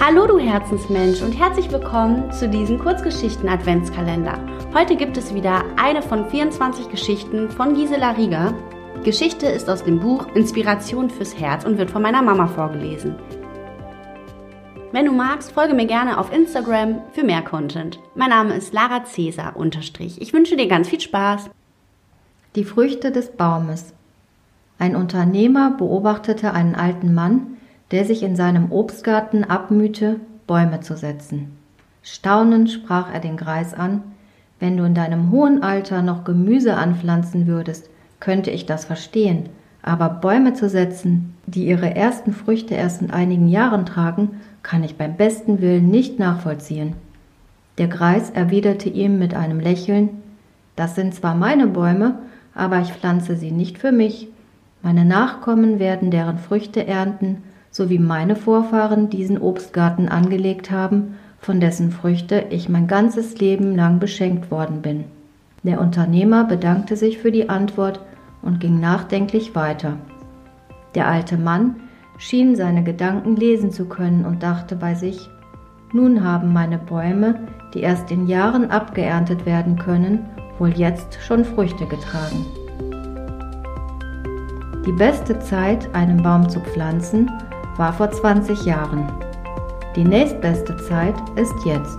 Hallo du Herzensmensch und herzlich willkommen zu diesem Kurzgeschichten Adventskalender. Heute gibt es wieder eine von 24 Geschichten von Gisela Rieger. Geschichte ist aus dem Buch Inspiration fürs Herz und wird von meiner Mama vorgelesen. Wenn du magst, folge mir gerne auf Instagram für mehr Content. Mein Name ist Lara Cäsar unterstrich. Ich wünsche dir ganz viel Spaß. Die Früchte des Baumes. Ein Unternehmer beobachtete einen alten Mann, der sich in seinem Obstgarten abmühte, Bäume zu setzen. Staunend sprach er den Greis an, wenn du in deinem hohen Alter noch Gemüse anpflanzen würdest, könnte ich das verstehen, aber Bäume zu setzen, die ihre ersten Früchte erst in einigen Jahren tragen, kann ich beim besten Willen nicht nachvollziehen. Der Greis erwiderte ihm mit einem Lächeln Das sind zwar meine Bäume, aber ich pflanze sie nicht für mich. Meine Nachkommen werden deren Früchte ernten, so wie meine Vorfahren diesen Obstgarten angelegt haben, von dessen Früchte ich mein ganzes Leben lang beschenkt worden bin. Der Unternehmer bedankte sich für die Antwort und ging nachdenklich weiter. Der alte Mann schien seine Gedanken lesen zu können und dachte bei sich, nun haben meine Bäume, die erst in Jahren abgeerntet werden können, wohl jetzt schon Früchte getragen. Die beste Zeit, einen Baum zu pflanzen, war vor 20 Jahren. Die nächstbeste Zeit ist jetzt.